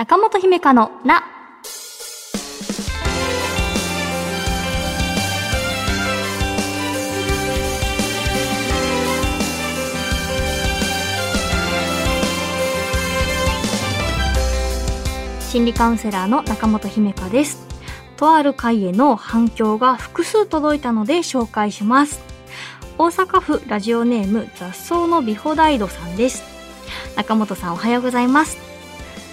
中本姫香のな。心理カウンセラーの中本姫香です。とある会への反響が複数届いたので紹介します。大阪府ラジオネーム雑草の美穂大度さんです。中本さんおはようございます。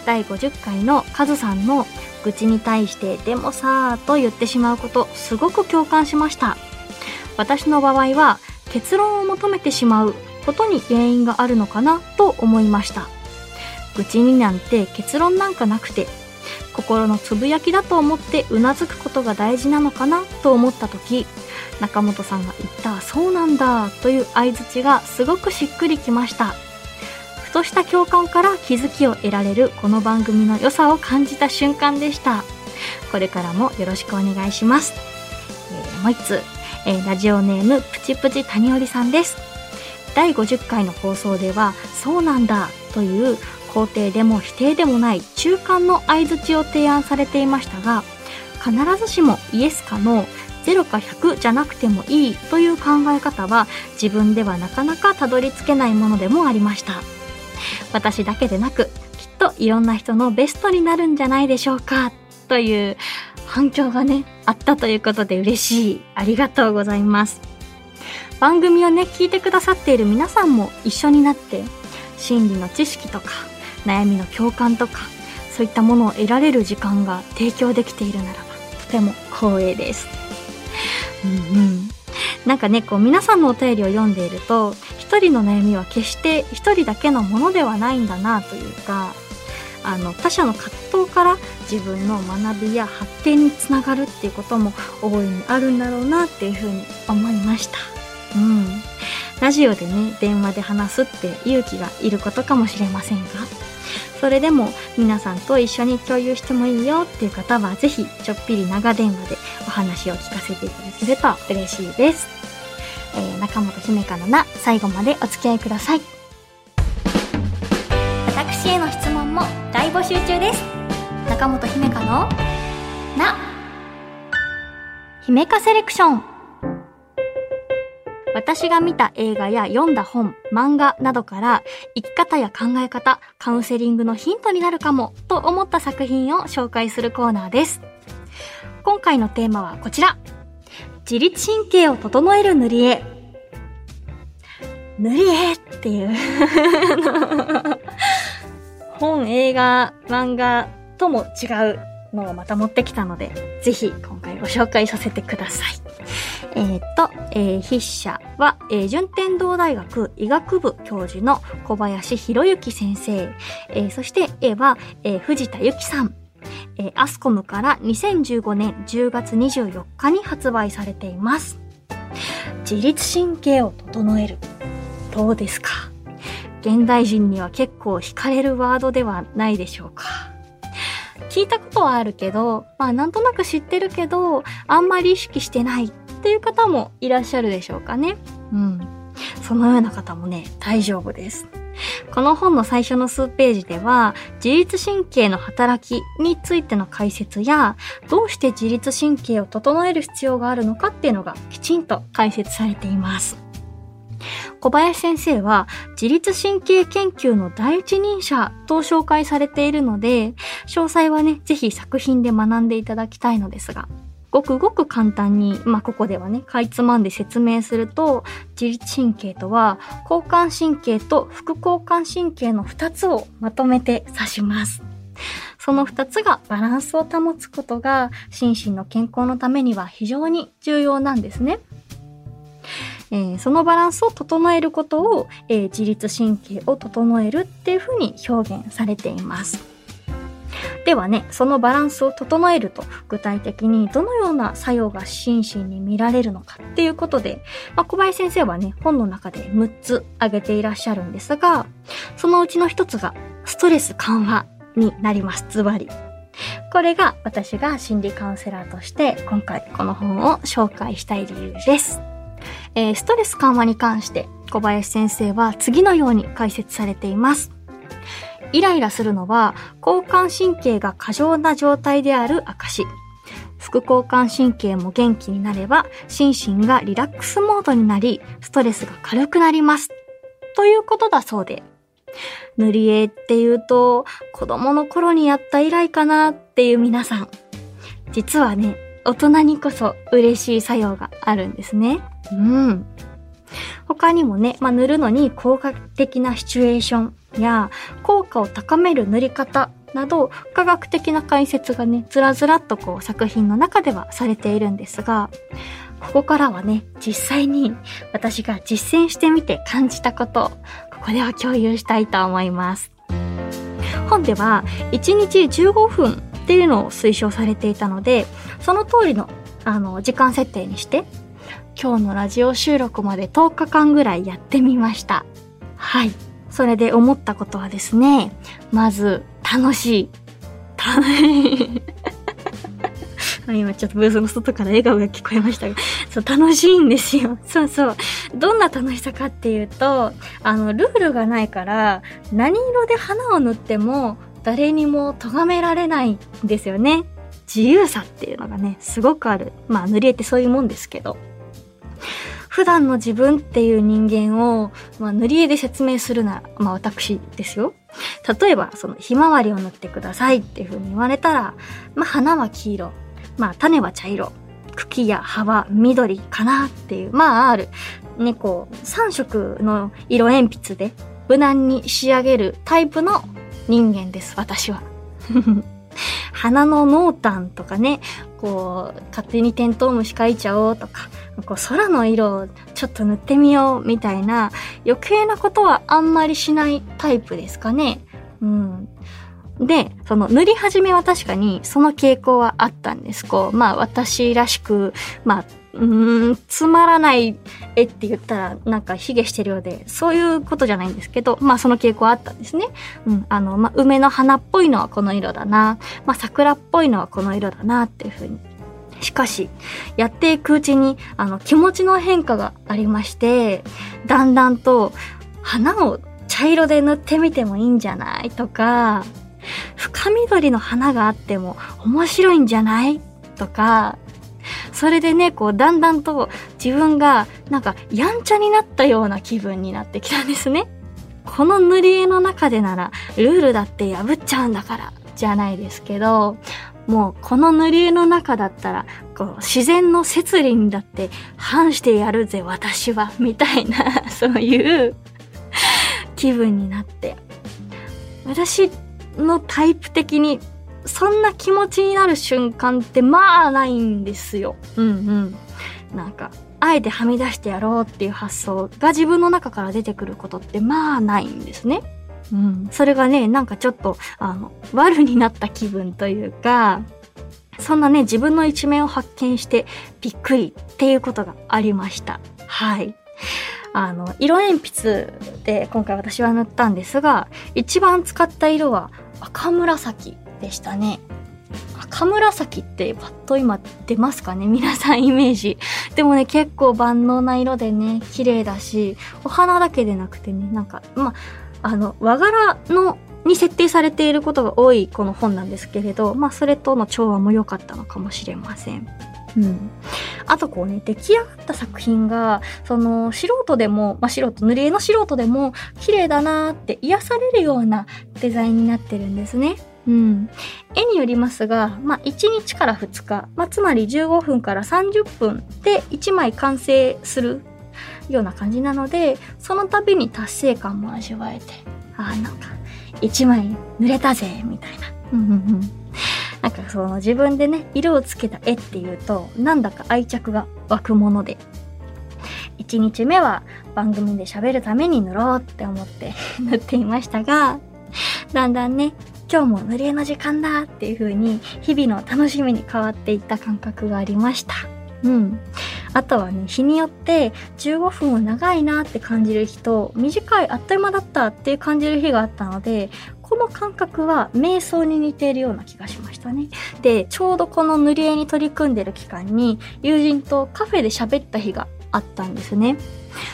第50回のカズさんの愚痴に対してでもさーと言ってしまうことすごく共感しました。私の場合は結論を求めてしまうことに原因があるのかなと思いました。愚痴になんて結論なんかなくて心のつぶやきだと思ってうなずくことが大事なのかなと思った時中本さんが言った「そうなんだ」という相づちがすごくしっくりきましたとした共感から気づきを得られるこの番組の良さを感じた瞬間でした。これからもよろしくお願いします、えーもう一つ、えーラジオネームプチプチ谷織さんです。第50回の放送では「そうなんだ」という肯定でも否定でもない中間の相づちを提案されていましたが必ずしもイエスかノー0か100じゃなくてもいいという考え方は自分ではなかなかたどり着けないものでもありました。私だけでなくきっといろんな人のベストになるんじゃないでしょうかという反響がねあったということで嬉しいありがとうございます番組をね聞いてくださっている皆さんも一緒になって心理の知識とか悩みの共感とかそういったものを得られる時間が提供できているならばとても光栄です。うんうん。なんかね、こう皆さんのお便りを読んでいると一人の悩みは決して一人だけのものではないんだなというかあの他者の葛藤から自分の学びや発展につながるっていうことも大いにあるんだろうなっていうふうに思いました。うん。ラジオでね、電話で話すって勇気がいることかもしれませんが、それでも皆さんと一緒に共有してもいいよっていう方は、ぜひちょっぴり長電話でお話を聞かせていただけると嬉しいです。えー、中本姫香のな、最後までお付き合いください。私への質問も大募集中です。中本姫香のな、姫香セレクション。私が見た映画や読んだ本、漫画などから生き方や考え方、カウンセリングのヒントになるかもと思った作品を紹介するコーナーです。今回のテーマはこちら。自律神経を整える塗り絵。塗り絵っていう 本、映画、漫画とも違うのをまた持ってきたので、ぜひ今回ご紹介させてください。えーっと、えー筆者は、えー順天堂大学医学部教授の小林博之先生。えーそして絵は、えー藤田由紀さん。えーアスコムから2015年10月24日に発売されています。自律神経を整える。どうですか？現代人には結構惹かれるワードではないでしょうか聞いたことはあるけど、まあなんとなく知ってるけど、あんまり意識してないっていう方もいらっしゃるでしょうかね。うん。そのような方もね、大丈夫です。この本の最初の数ページでは、自律神経の働きについての解説や、どうして自律神経を整える必要があるのかっていうのがきちんと解説されています。小林先生は自律神経研究の第一人者と紹介されているので、詳細はね、ぜひ作品で学んでいただきたいのですが、ごくごく簡単に、まあ、ここではね、かいつまんで説明すると、自律神経とは、交感神経と副交感神経の2つをまとめて指します。その2つがバランスを保つことが、心身の健康のためには非常に重要なんですね。えーそのバランスを整えることを、えー自律神経を整えるっていうふうに表現されています。ではね、そのバランスを整えると具体的にどのような作用が心身に見られるのかっていうことで、まあ、小林先生はね、本の中で6つ挙げていらっしゃるんですが、そのうちの1つがストレス緩和になります。ズバリ。これが私が心理カウンセラーとして今回この本を紹介したい理由です。えーストレス緩和に関して小林先生は次のように解説されています。イライラするのは交感神経が過剰な状態である証。副交感神経も元気になれば心身がリラックスモードになりストレスが軽くなります。ということだそうで。塗り絵っていうと子供の頃にやった以来かなっていう皆さん。実はね、大人にこそ嬉しい作用があるんですね。うん。他にもね、まあ、塗るのに効果的なシチュエーションや効果を高める塗り方など科学的な解説がね、ずらずらっとこう作品の中ではされているんですが、ここからはね、実際に私が実践してみて感じたこと、ここでは共有したいと思います。本では1日15分っていうのを推奨されていたので、その通りのあの時間設定にして今日のラジオ収録まで10日間ぐらいやってみました。はい。それで思ったことはですね、まず、楽しい。楽しい。今ちょっとブースの外から笑顔が聞こえましたが、そう、楽しいんですよ。そうそう。どんな楽しさかっていうと、あの、ルールがないから、何色で花を塗っても、誰にも咎められないんですよね。自由さっていうのがね、すごくある。まあ、塗り絵ってそういうもんですけど。普段の自分っていう人間を、まあ、塗り絵で説明するなら、まあ私ですよ。例えば、その、ひまわりを塗ってくださいっていう風に言われたら、まあ花は黄色、まあ種は茶色、茎や葉は緑かなっていう、まあある、ね、こう、3色の色鉛筆で無難に仕上げるタイプの人間です、私は。花の濃淡とかね、こう、勝手にテントウムシ描いちゃおうとか、こう空の色をちょっと塗ってみようみたいな余計なことはあんまりしないタイプですかね。うん。で、その塗り始めは確かにその傾向はあったんです。こう、まあ私らしく、まあうん、つまらない絵って言ったらなんか卑下してるようで、そういうことじゃないんですけど、まあその傾向あったんですね。うん、あの、まあ梅の花っぽいのはこの色だな、まあ桜っぽいのはこの色だなっていうふうに。しかし、やっていくうちに、あの、気持ちの変化がありまして、だんだんと、花を茶色で塗ってみてもいいんじゃないとか、深緑の花があっても面白いんじゃないとか、それでね、こう、だんだんと自分が、なんか、やんちゃになったような気分になってきたんですね。この塗り絵の中でなら、ルールだって破っちゃうんだから、じゃないですけど、もう、この塗り絵の中だったら、こう、自然の摂理にだって反してやるぜ、私は、みたいな、そういう気分になって。私のタイプ的にそんな気持ちになる瞬間ってまあないんですよ。うんうん。なんか、あえてはみ出してやろうっていう発想が自分の中から出てくることってまあないんですね。うん。それがね、なんかちょっと、あの、悪になった気分というか、そんなね、自分の一面を発見してびっくりっていうことがありました。はい。あの、色鉛筆で今回私は塗ったんですが、一番使った色は赤紫でしたね。赤紫ってパッと今出ますかね？皆さんイメージ。でもね、結構万能な色でね、綺麗だし、お花だけでなくてね、なんか、まあ、の、和柄の、に設定されていることが多いこの本なんですけれど、まあ、それとの調和も良かったのかもしれません。うん。あとこうね、出来上がった作品が、その、素人でも、まあ、素人、塗り絵の素人でも、綺麗だなーって癒されるようなデザインになってるんですね。うん。絵によりますが、まあ、1日から2日、まあ、つまり15分から30分で1枚完成するような感じなので、その度に達成感も味わえて、ああ、なんか、1枚塗れたぜ、みたいな。うんうん。なんかその自分でね、色をつけた絵っていうと、なんだか愛着が湧くもので、1日目は番組で喋るために塗ろうって思って塗っていましたが、だんだんね、今日も塗り絵の時間だっていう風に日々の楽しみに変わっていった感覚がありました。うん。あとはね、日によって15分は長いなって感じる日と短いあっという間だったっていう感じる日があったので、この感覚は瞑想に似ているような気がしましたね。で、ちょうどこの塗り絵に取り組んでる期間に友人とカフェで喋った日があったんですね。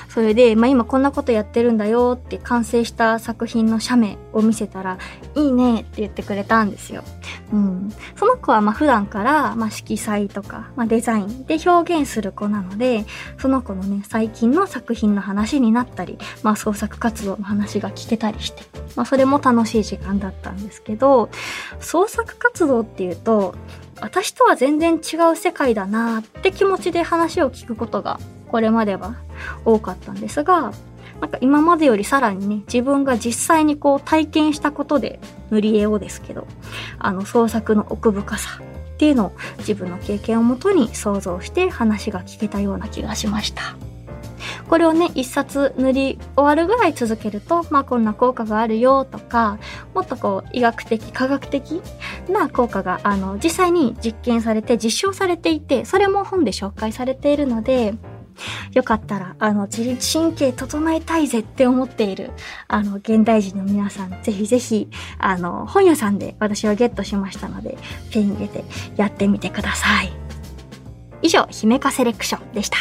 それで、まあ、今こんなことやってるんだよって完成した作品の写メを見せたら、いいねって言ってくれたんですよ。うん。その子はま普段から、ま、色彩とか、まあ、デザインで表現する子なので、その子のね、最近の作品の話になったり、まあ、創作活動の話が聞けたりして、まあ、それも楽しい時間だったんですけど、創作活動っていうと、私とは全然違う世界だなって気持ちで話を聞くことがこれまでは多かったんですが、なんか今までよりさらにね、自分が実際にこう体験したことで塗り絵をですけど、あの創作の奥深さっていうのを自分の経験をもとに想像して話が聞けたような気がしました。これをね、一冊塗り終わるぐらい続けると、まあこんな効果があるよとか、もっとこう医学的、科学的な効果が、あの、実際に実験されて実証されていて、それも本で紹介されているので、よかったら、あの、自律神経整えたいぜって思っている、あの、現代人の皆さん、ぜひぜひ、あの、本屋さんで私はゲットしましたので、手に入れてやってみてください。以上、姫かセレクションでした。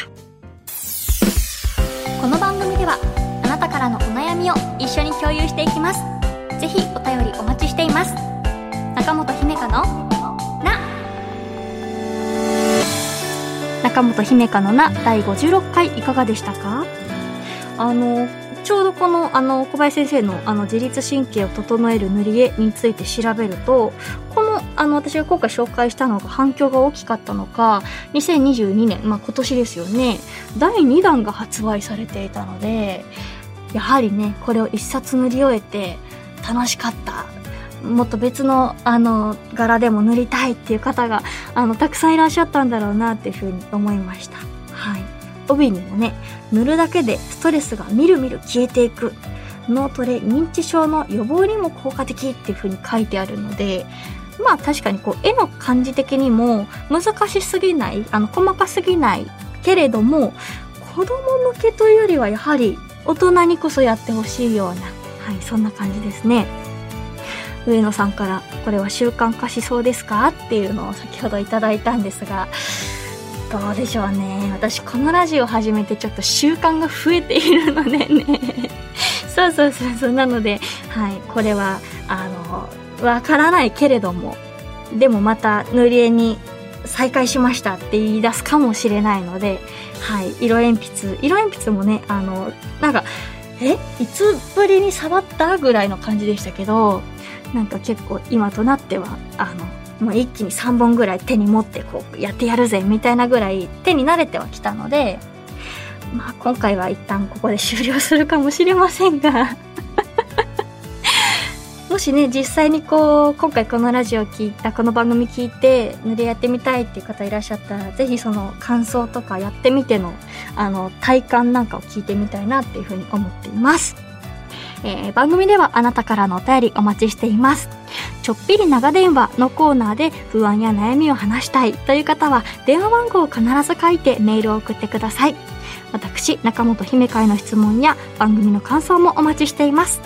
この番組では、あなたからのお悩みを一緒に共有していきます。ぜひお便りお待ちしています。中本姫香の中本姫香のな第56回いかがでしたか？あの、ちょうどこの、あの、小林先生の、あの、自律神経を整える塗り絵について調べると、この、あの、私が今回紹介したのが反響が大きかったのか、2022年、まあ、今年ですよね、第2弾が発売されていたので、やはりね、これを一冊塗り終えて、楽しかった、もっと別の、あの、柄でも塗りたいっていう方が、あの、たくさんいらっしゃったんだろうなっていうふうに思いました。はい。帯にもね、塗るだけでストレスがみるみる消えていく。脳トレ認知症の予防にも効果的っていうふうに書いてあるので、まあ確かにこう絵の感じ的にも難しすぎない、あの細かすぎないけれども、子供向けというよりはやはり大人にこそやってほしいような、はい、そんな感じですね。上野さんからこれは習慣化しそうですか？っていうのを先ほどいただいたんですが、どうでしょうね。私このラジオ始めてちょっと習慣が増えているのでね。そうそうそうそう。なので、はい、これは、あの、わからないけれども、でもまた塗り絵に再開しましたって言い出すかもしれないので、はい、色鉛筆、色鉛筆もね、あの、なんか、え？いつぶりに触ったぐらいの感じでしたけど、なんか結構今となってはあのもう一気に3本ぐらい手に持ってこうやってやるぜみたいなぐらい手に慣れてはきたのでまあ今回は一旦ここで終了するかもしれませんが もしね実際にこう今回このラジオ聞いたこの番組聞いて塗りやってみたいっていう方いらっしゃったらぜひその感想とかやってみてのあの体感なんかを聞いてみたいなっていうふうに思っています。えー、番組ではあなたからのお便りお待ちしています。ちょっぴり長電話のコーナーで不安や悩みを話したいという方は電話番号を必ず書いてメールを送ってください。私、中本姫会の質問や番組の感想もお待ちしています。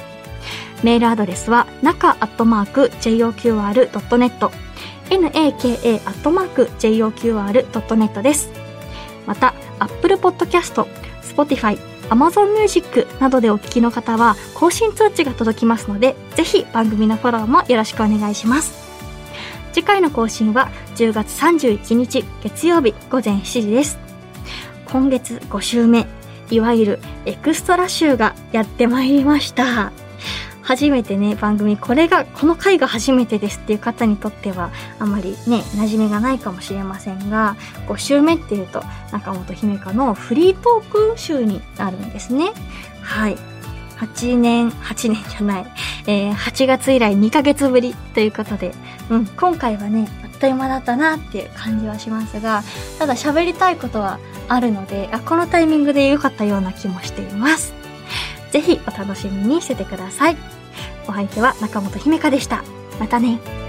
メールアドレスは、中アットマーク JOQR.net naka アットマーク JOQR.net です。また、Apple Podcast、Spotify、Amazon Music などでお聞きの方は更新通知が届きますので、ぜひ番組のフォローもよろしくお願いします。次回の更新は10月31日月曜日午前7時です。今月5週目、いわゆるエクストラ週がやってまいりました。初めてね、番組、これが、この回が初めてですっていう方にとっては、あまりね、馴染みがないかもしれませんが、5週目っていうと、中本姫香のフリートーク週になるんですね。はい。8年、8年じゃない、えー、8月以来2ヶ月ぶりということで、うん、今回はね、あっという間だったなっていう感じはしますが、ただ喋りたいことはあるので、あ、このタイミングで良かったような気もしています。ぜひお楽しみにしててください。お相手は中本姫香でした。またね。